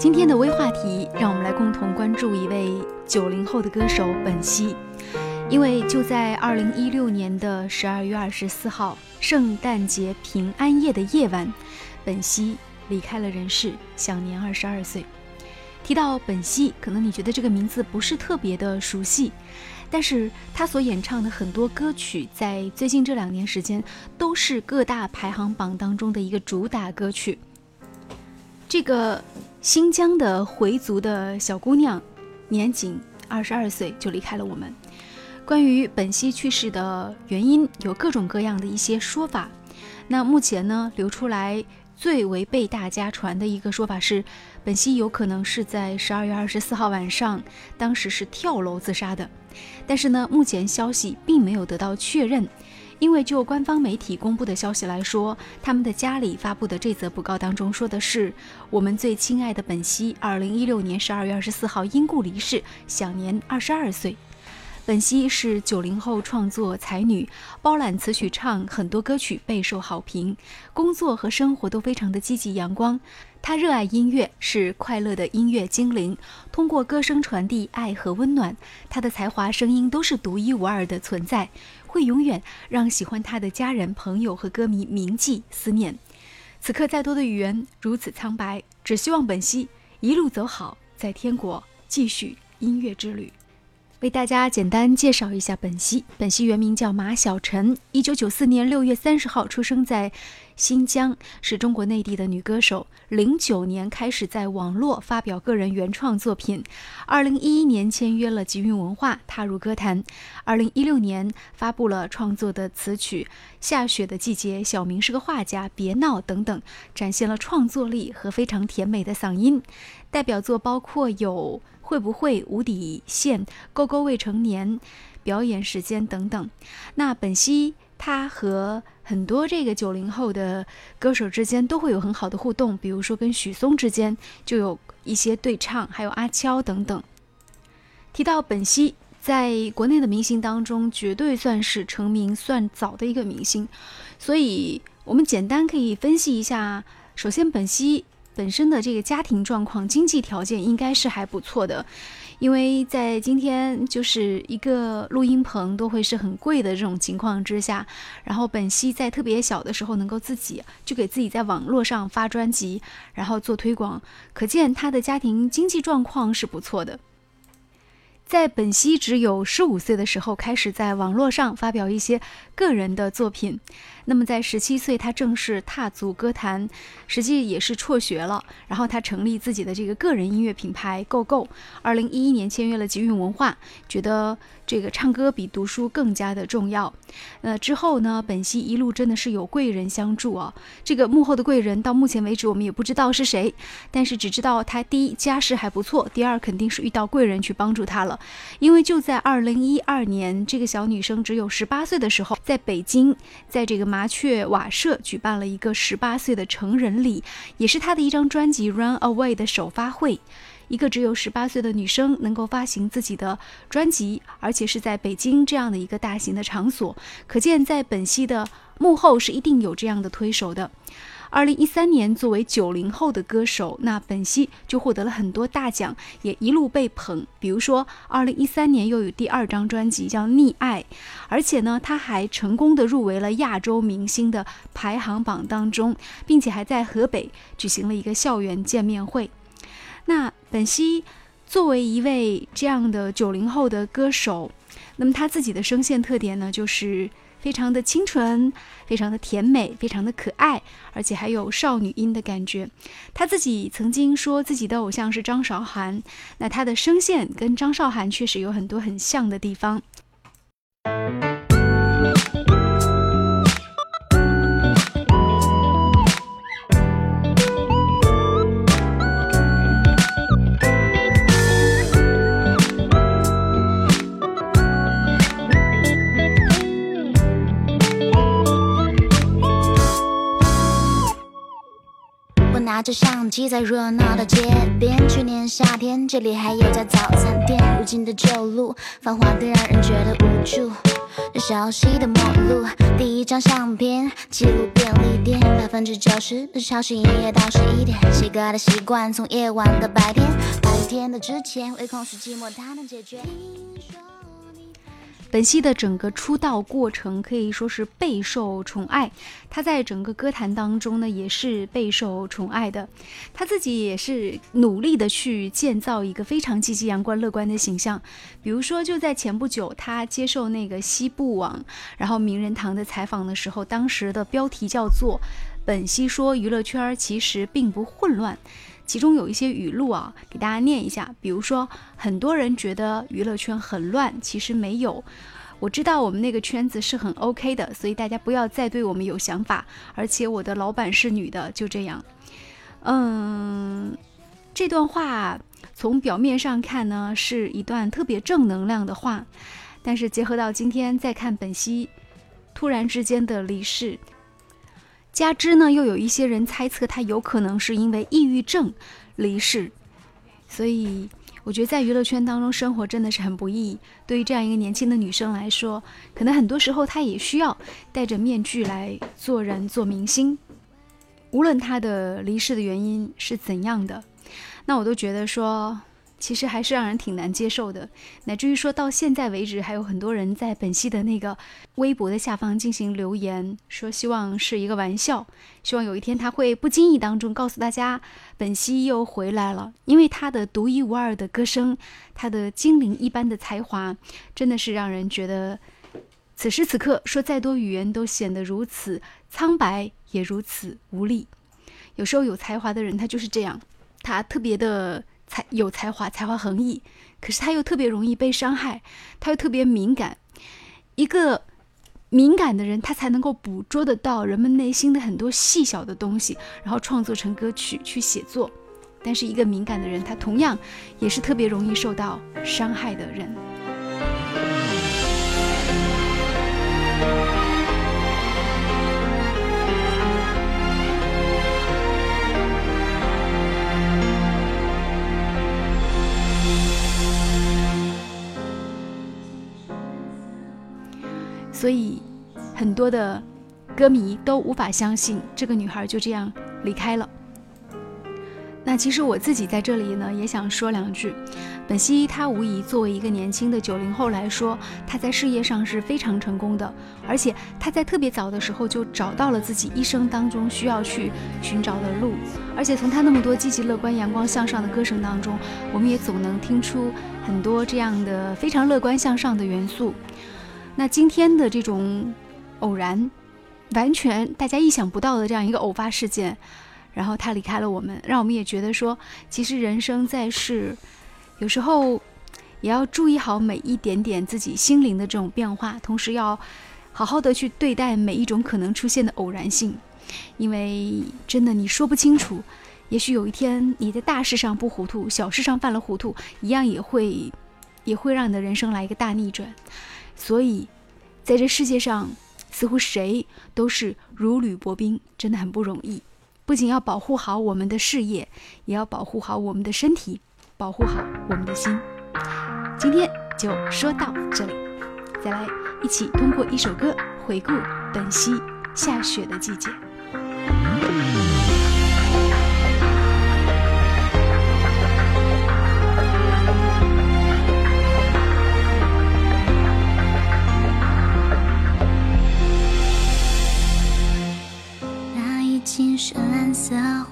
今天的微话题，让我们来共同关注一位九零后的歌手本兮。因为就在二零一六年的十二月二十四号，圣诞节平安夜的夜晚，本兮离开了人世，享年二十二岁。提到本兮，可能你觉得这个名字不是特别的熟悉，但是他所演唱的很多歌曲，在最近这两年时间，都是各大排行榜当中的一个主打歌曲。这个新疆的回族的小姑娘，年仅二十二岁就离开了我们。关于本兮去世的原因，有各种各样的一些说法。那目前呢，流出来最为被大家传的一个说法是，本兮有可能是在十二月二十四号晚上，当时是跳楼自杀的。但是呢，目前消息并没有得到确认。因为就官方媒体公布的消息来说，他们的家里发布的这则布告当中说的是，我们最亲爱的本兮，二零一六年十二月二十四号因故离世，享年二十二岁。本兮是九零后创作才女，包揽词曲唱很多歌曲备受好评，工作和生活都非常的积极阳光。她热爱音乐，是快乐的音乐精灵，通过歌声传递爱和温暖。她的才华、声音都是独一无二的存在。会永远让喜欢他的家人、朋友和歌迷铭记思念。此刻，再多的语言如此苍白，只希望本兮一路走好，在天国继续音乐之旅。为大家简单介绍一下本兮。本兮原名叫马晓晨，一九九四年六月三十号出生在。新疆是中国内地的女歌手，零九年开始在网络发表个人原创作品，二零一一年签约了吉韵文化，踏入歌坛，二零一六年发布了创作的词曲《下雪的季节》，小明是个画家，别闹等等，展现了创作力和非常甜美的嗓音。代表作包括有《会不会无底线》《勾勾未成年》《表演时间》等等。那本兮。他和很多这个九零后的歌手之间都会有很好的互动，比如说跟许嵩之间就有一些对唱，还有阿悄等等。提到本兮，在国内的明星当中，绝对算是成名算早的一个明星，所以我们简单可以分析一下。首先，本兮本身的这个家庭状况、经济条件应该是还不错的。因为在今天就是一个录音棚都会是很贵的这种情况之下，然后本兮在特别小的时候能够自己就给自己在网络上发专辑，然后做推广，可见他的家庭经济状况是不错的。在本兮只有十五岁的时候，开始在网络上发表一些个人的作品。那么在十七岁，他正式踏足歌坛，实际也是辍学了。然后他成立自己的这个个人音乐品牌 Go Go。二零一一年签约了吉韵文化，觉得这个唱歌比读书更加的重要。那之后呢，本兮一路真的是有贵人相助啊。这个幕后的贵人到目前为止我们也不知道是谁，但是只知道他第一家世还不错，第二肯定是遇到贵人去帮助他了。因为就在二零一二年，这个小女生只有十八岁的时候，在北京，在这个麻雀瓦舍举办了一个十八岁的成人礼，也是她的一张专辑《Run Away》的首发会。一个只有十八岁的女生能够发行自己的专辑，而且是在北京这样的一个大型的场所，可见在本兮的幕后是一定有这样的推手的。二零一三年，作为九零后的歌手，那本兮就获得了很多大奖，也一路被捧。比如说，二零一三年又有第二张专辑叫《溺爱》，而且呢，他还成功的入围了亚洲明星的排行榜当中，并且还在河北举行了一个校园见面会。那本兮作为一位这样的九零后的歌手，那么他自己的声线特点呢，就是。非常的清纯，非常的甜美，非常的可爱，而且还有少女音的感觉。她自己曾经说自己的偶像是张韶涵，那她的声线跟张韶涵确实有很多很像的地方。拿着相机在热闹的街边。去年夏天这里还有家早餐店，如今的旧路繁华的让人觉得无助。这熟悉的陌路，第一张相片记录便利店，百分之九十的超市营业到十一点。写歌的习惯从夜晚到白天，白天的之前唯恐是寂寞，它能解决。听说本兮的整个出道过程可以说是备受宠爱，他在整个歌坛当中呢也是备受宠爱的，他自己也是努力的去建造一个非常积极、阳光、乐观的形象。比如说，就在前不久，他接受那个西部网然后名人堂的采访的时候，当时的标题叫做“本兮说娱乐圈其实并不混乱”。其中有一些语录啊，给大家念一下。比如说，很多人觉得娱乐圈很乱，其实没有。我知道我们那个圈子是很 OK 的，所以大家不要再对我们有想法。而且我的老板是女的，就这样。嗯，这段话从表面上看呢，是一段特别正能量的话，但是结合到今天再看本兮突然之间的离世。加之呢，又有一些人猜测他有可能是因为抑郁症离世，所以我觉得在娱乐圈当中生活真的是很不易。对于这样一个年轻的女生来说，可能很多时候她也需要戴着面具来做人、做明星。无论她的离世的原因是怎样的，那我都觉得说。其实还是让人挺难接受的，乃至于说到现在为止，还有很多人在本兮的那个微博的下方进行留言，说希望是一个玩笑，希望有一天他会不经意当中告诉大家，本兮又回来了。因为他的独一无二的歌声，他的精灵一般的才华，真的是让人觉得，此时此刻说再多语言都显得如此苍白，也如此无力。有时候有才华的人，他就是这样，他特别的。才有才华，才华横溢，可是他又特别容易被伤害，他又特别敏感。一个敏感的人，他才能够捕捉得到人们内心的很多细小的东西，然后创作成歌曲去写作。但是一个敏感的人，他同样也是特别容易受到伤害的人。所以，很多的歌迷都无法相信这个女孩就这样离开了。那其实我自己在这里呢，也想说两句。本兮她无疑作为一个年轻的九零后来说，她在事业上是非常成功的，而且她在特别早的时候就找到了自己一生当中需要去寻找的路。而且从她那么多积极乐观、阳光向上的歌声当中，我们也总能听出很多这样的非常乐观向上的元素。那今天的这种偶然，完全大家意想不到的这样一个偶发事件，然后他离开了我们，让我们也觉得说，其实人生在世，有时候也要注意好每一点点自己心灵的这种变化，同时要好好的去对待每一种可能出现的偶然性，因为真的你说不清楚，也许有一天你在大事上不糊涂，小事上犯了糊涂，一样也会也会让你的人生来一个大逆转。所以，在这世界上，似乎谁都是如履薄冰，真的很不容易。不仅要保护好我们的事业，也要保护好我们的身体，保护好我们的心。今天就说到这里，再来一起通过一首歌回顾本溪下雪的季节。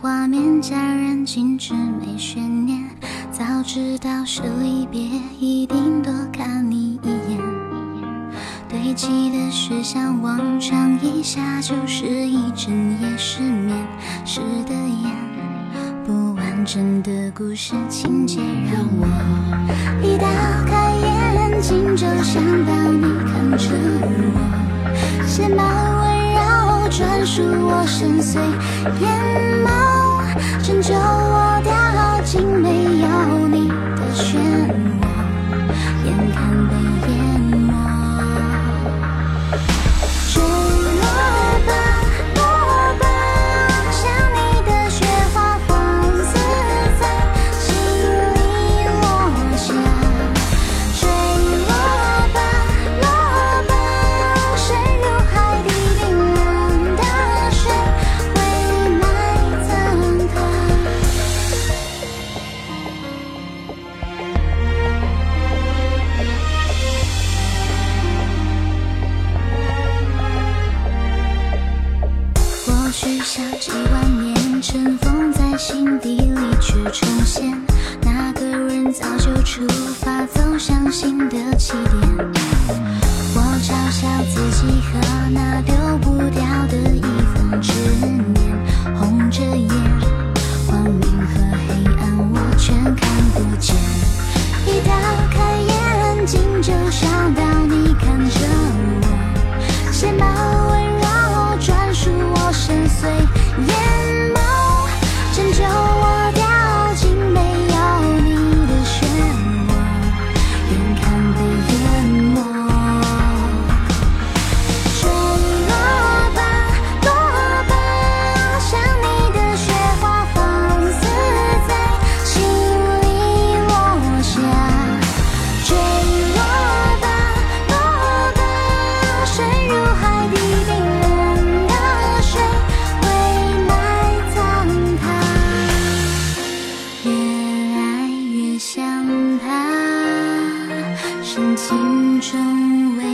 画面戛然静止，没悬念。早知道是离别，一定多看你一眼。堆积的雪像往常一下就是一整夜失眠。湿的眼，不完整的故事情节，让我一打开眼睛就想到你看着我，写满温，专属我深邃眼眸。拯救我掉进没有你的漩涡，眼看被想她深情中微